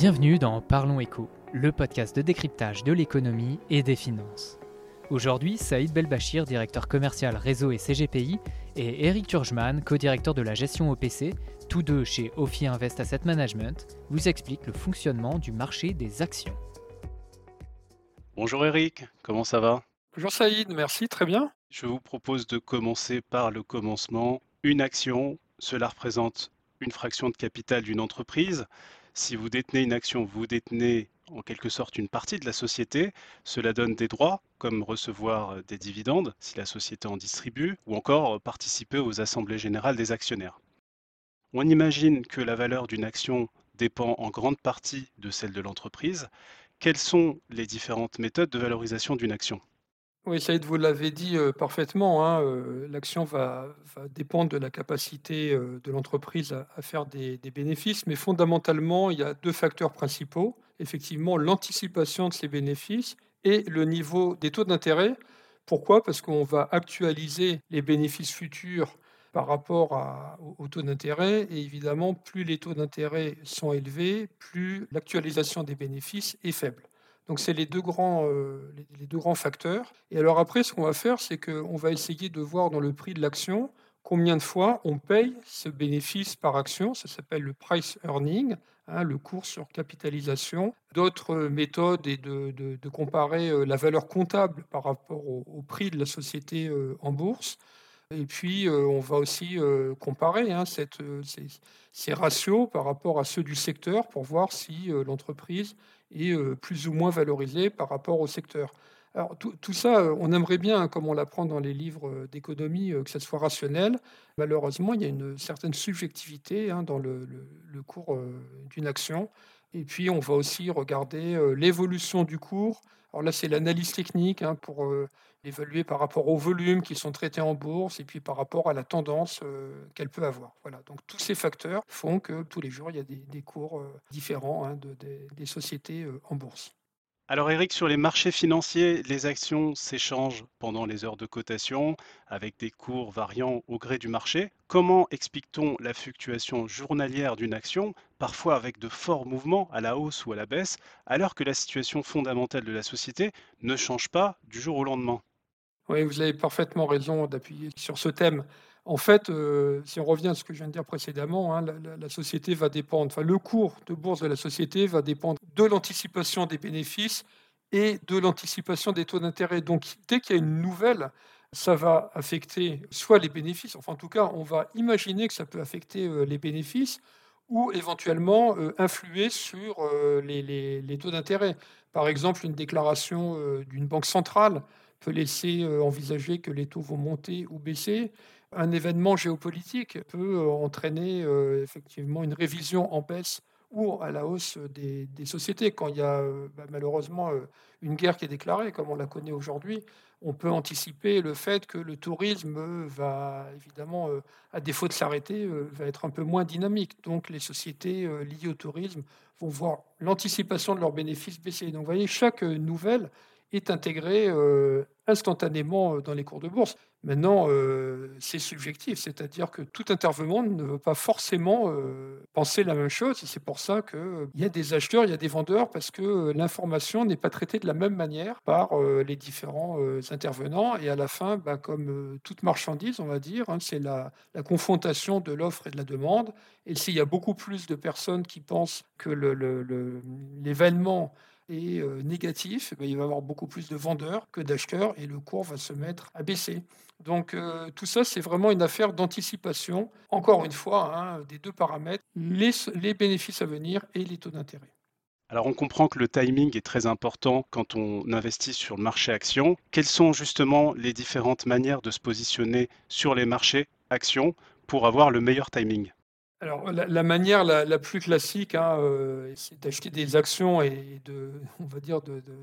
Bienvenue dans Parlons Éco, le podcast de décryptage de l'économie et des finances. Aujourd'hui, Saïd Belbachir, directeur commercial réseau et CGPI, et Eric Turgeman, co-directeur de la gestion OPC, tous deux chez Ophi Invest Asset Management, vous expliquent le fonctionnement du marché des actions. Bonjour Eric, comment ça va? Bonjour Saïd, merci, très bien. Je vous propose de commencer par le commencement. Une action, cela représente une fraction de capital d'une entreprise. Si vous détenez une action, vous détenez en quelque sorte une partie de la société. Cela donne des droits, comme recevoir des dividendes si la société en distribue, ou encore participer aux assemblées générales des actionnaires. On imagine que la valeur d'une action dépend en grande partie de celle de l'entreprise. Quelles sont les différentes méthodes de valorisation d'une action? Oui, Saïd, vous l'avez dit parfaitement. Hein, l'action va, dépendre de la capacité de l'entreprise à, faire des, bénéfices, mais fondamentalement, il y a deux facteurs principaux. Effectivement, l'anticipation de ces bénéfices et le niveau des taux d'intérêt. Pourquoi? Parce qu'on va actualiser les bénéfices futurs par rapport au, taux d'intérêt. Et évidemment, plus les taux d'intérêt sont élevés, plus l'actualisation des bénéfices est faible. Donc, c'est les, deux grands, euh, les, deux grands facteurs. Et alors après, ce qu'on va faire, c'est qu'on va essayer de voir dans le prix de l'action combien de fois on paye ce bénéfice par action. Ça s'appelle le price earning, hein, le cours sur capitalisation. D'autres méthodes est de, comparer euh, la valeur comptable par rapport au, prix de la société euh, en bourse. Et puis, on va aussi comparer hein, ces, ces, ratios par rapport à ceux du secteur pour voir si l'entreprise et plus ou moins valorisé par rapport au secteur. Alors, tout, ça, on aimerait bien, hein, comme on l'apprend dans les livres d'économie, que ça soit rationnel. Malheureusement, il y a une certaine subjectivité hein, dans le, cours d'une action. Et puis, on va aussi regarder l'évolution du cours. Alors là, c'est l'analyse technique hein, pour évaluer par rapport aux volumes qui sont traités en bourse et puis par rapport à la tendance qu'elle peut avoir. Voilà. Donc tous ces facteurs font que tous les jours, il y a des, cours différents de, des sociétés en bourse. Alors Eric, sur les marchés financiers, les actions s'échangent pendant les heures de cotation avec des cours variant au gré du marché. Comment explique-t-on la fluctuation journalière d'une action, parfois avec de forts mouvements à la hausse ou à la baisse, alors que la situation fondamentale de la société ne change pas du jour au lendemain? Vous avez parfaitement raison d'appuyer sur ce thème. En fait, euh, si on revient à ce que je viens de dire précédemment, hein, la, société va dépendre, enfin le cours de bourse de la société va dépendre de l'anticipation des bénéfices et de l'anticipation des taux d'intérêt. Donc, dès qu'il y a une nouvelle, ça va affecter soit les bénéfices, enfin en tout cas, on va imaginer que ça peut affecter euh, les bénéfices ou éventuellement euh, influer sur les, taux d'intérêt. Par exemple, une déclaration d'une banque centrale peut laisser envisager que les taux vont monter ou baisser un événement géopolitique peut euh, entraîner euh, effectivement une révision en baisse ou à la hausse des, sociétés. Quand il y a euh, bah, malheureusement une guerre qui est déclarée, comme on la connaît aujourd'hui, on peut anticiper le fait que le tourisme va évidemment, à défaut de s'arrêter, va être un peu moins dynamique. Donc les sociétés liées au tourisme vont voir l'anticipation de leurs bénéfices baisser. Donc vous voyez, chaque nouvelle est intégrée instantanément dans les cours de bourse. Maintenant, euh, c'est subjectif, c'est-à-dire que tout intervenant ne veut pas forcément euh, penser la même chose. C'est pour ça qu'il euh, y a des acheteurs, il y a des vendeurs, parce que l'information n'est pas traitée de la même manière par les différents intervenants. Et à la fin, bah, comme toute marchandise, on va dire, hein, c'est la, la, confrontation de l'offre et de la demande. Et s'il y a beaucoup plus de personnes qui pensent que l'événement est négatif, eh ben, il va y avoir beaucoup plus de vendeurs que d'acheteurs et le cours va se mettre à baisser. Donc euh, tout ça, c'est vraiment une affaire d'anticipation, encore une fois, hein, des deux paramètres, les, les bénéfices à venir et les taux d'intérêt. Alors on comprend que le timing est très important quand on investit sur le marché action. Quelles sont justement les différentes manières de se positionner sur les marchés actions pour avoir le meilleur timing? Alors, la, manière la, plus classique, hein, euh, c'est d'acheter des actions et de, on va dire,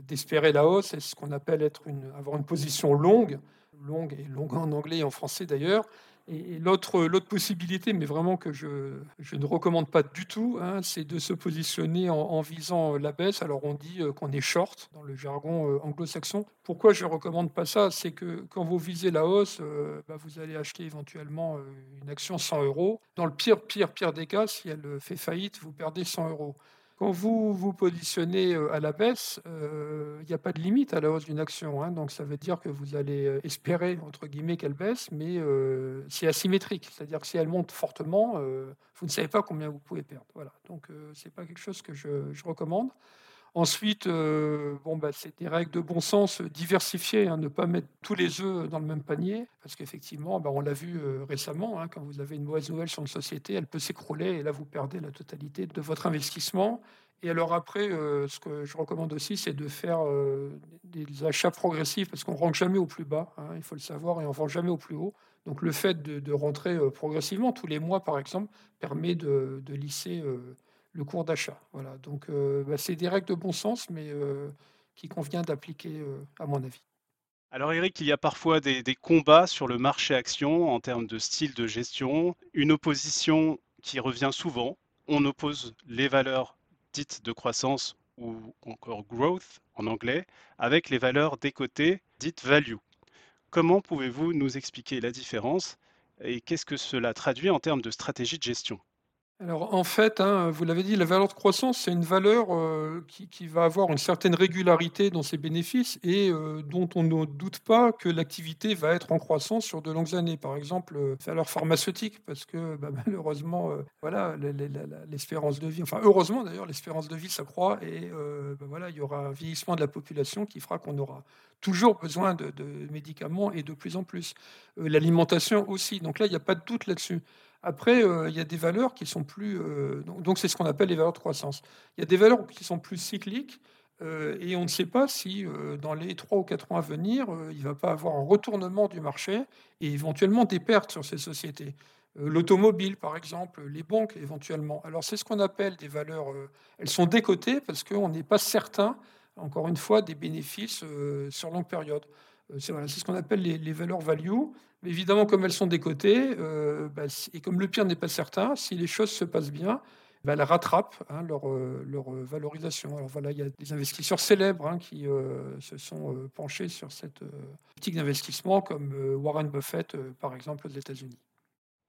d'espérer la hausse. C'est ce qu'on appelle être une, avoir une position longue longue, et longue en anglais et en français d'ailleurs. Et, l'autre, possibilité, mais vraiment que je, je ne recommande pas du tout, hein, c'est de se positionner en, visant la baisse. Alors on dit euh, qu'on est short dans le jargon euh, anglo-saxon. Pourquoi je ne recommande pas ça? C'est que quand vous visez la hausse, euh, bah, vous allez acheter éventuellement une action 100 euros. Dans le pire, pire, pire des cas, si elle fait faillite, vous perdez 100 euros. Quand vous vous positionnez à la baisse, il n'y a pas de limite à la hausse d'une action. Hein. donc ça veut dire que vous allez espérer, entre guillemets, qu'elle baisse, mais c'est asymétrique. C'est-à-dire que si elle monte fortement, vous ne savez pas combien vous pouvez perdre. Voilà. Donc ce n'est pas quelque chose que je, recommande. Ensuite, bon, bah, c'est des règles de bon sens diversifiées, hein, ne pas mettre tous les œufs dans le même panier, parce qu'effectivement, bah, on l'a vu récemment, hein, quand vous avez une mauvaise nouvelle sur une société, elle peut s'écrouler et là, vous perdez la totalité de votre investissement. Et alors après, ce que je recommande aussi, c'est de faire des achats progressifs, parce qu'on ne rentre jamais au plus bas, hein, il faut le savoir, et on ne vend jamais au plus haut. Donc le fait de, rentrer progressivement, tous les mois par exemple, permet de, lisser le cours d'achat. Voilà. Donc bah, c'est des règles de bon sens, mais qui convient d'appliquer à mon avis. Alors Eric, il y a parfois des, des, combats sur le marché action en termes de style de gestion, une opposition qui revient souvent. On oppose les valeurs dites de croissance ou encore growth en anglais avec les valeurs décotées dites value. Comment pouvez-vous nous expliquer la différence et qu'est-ce que cela traduit en termes de stratégie de gestion? Alors en fait, hein, vous l'avez dit, la valeur de croissance, c'est une valeur euh, qui, va avoir une certaine régularité dans ses bénéfices et euh, dont on ne doute pas que l'activité va être en croissance sur de longues années. Par exemple, euh, valeur pharmaceutique, parce que bah, malheureusement, voilà, l'espérance de vie, enfin heureusement d'ailleurs, l'espérance de vie s'accroît et bah, voilà, il y aura un vieillissement de la population qui fera qu'on aura toujours besoin de, médicaments et de plus en plus. L'alimentation aussi. Donc là, il n'y a pas de doute là-dessus. Après, euh, il y a des valeurs qui sont plus. Euh, donc, c'est ce qu'on appelle les valeurs de croissance. Il y a des valeurs qui sont plus cycliques. Euh, et on ne sait pas si dans les 3 ou 4 ans à venir, il ne va pas avoir un retournement du marché et éventuellement des pertes sur ces sociétés. L'automobile, par exemple, les banques, éventuellement. Alors, c'est ce qu'on appelle des valeurs. elles sont décotées parce qu'on n'est pas certain, encore une fois, des bénéfices sur longue période. C'est ce qu'on appelle les, les, valeurs value. Évidemment, comme elles sont décotées, euh, bah, et comme le pire n'est pas certain, si les choses se passent bien, bah, elles rattrapent hein, leur, euh, leur, valorisation. Alors voilà, il y a des investisseurs célèbres hein, qui euh, se sont penchés sur cette politique d'investissement, comme Warren Buffett, par exemple, aux États-Unis.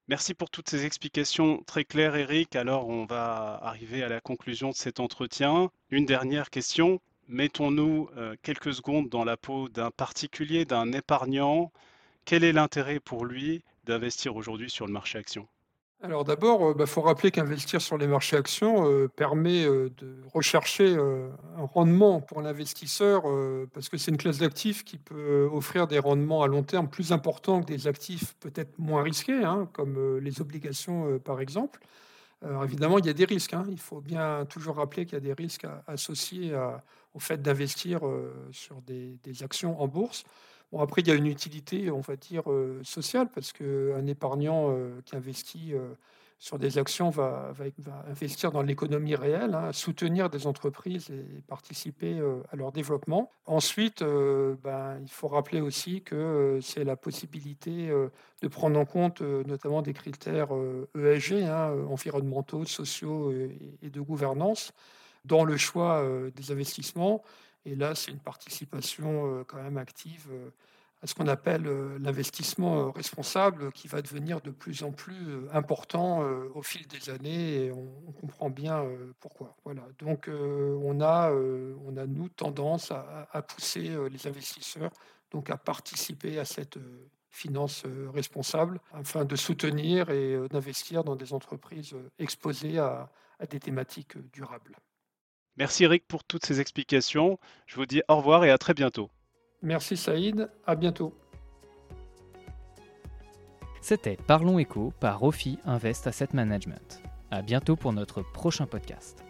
Merci pour toutes ces explications très claires, Eric. Alors, on va arriver à la conclusion de cet entretien. Une dernière question. Mettons-nous quelques secondes dans la peau d'un particulier, d'un épargnant quel est l'intérêt pour lui d'investir aujourd'hui sur le marché action? Alors d'abord, il euh, bah, faut rappeler qu'investir sur les marchés actions euh, permet euh, de rechercher un rendement pour l'investisseur parce que c'est une classe d'actifs qui peut offrir des rendements à long terme plus importants que des actifs peut-être moins risqués, hein, comme les obligations par exemple. Alors évidemment, il y a des risques. Hein. Il faut bien toujours rappeler qu'il y a des risques associés au fait d'investir sur des, actions en bourse après, il y a une utilité, on va dire, euh, sociale, parce qu'un épargnant euh, qui investit euh, sur des actions va, investir dans l'économie réelle, hein, soutenir des entreprises et participer à leur développement. Ensuite, ben, il faut rappeler aussi que c'est la possibilité de prendre en compte notamment des critères ESG, e hein, environnementaux, sociaux et de gouvernance, dans le choix des investissements. Et là, c'est une participation euh, quand même active euh, à ce qu'on appelle euh, l'investissement responsable qui va devenir de plus en plus important au fil des années et on, comprend bien pourquoi. Voilà. Donc on a, on a nous tendance à, pousser les investisseurs donc à participer à cette finance responsable afin de soutenir et d'investir dans des entreprises exposées à des thématiques durables. Merci Eric pour toutes ces explications. Je vous dis au revoir et à très bientôt. Merci Saïd, à bientôt. C'était Parlons Éco par Rofi Invest Asset Management. À bientôt pour notre prochain podcast.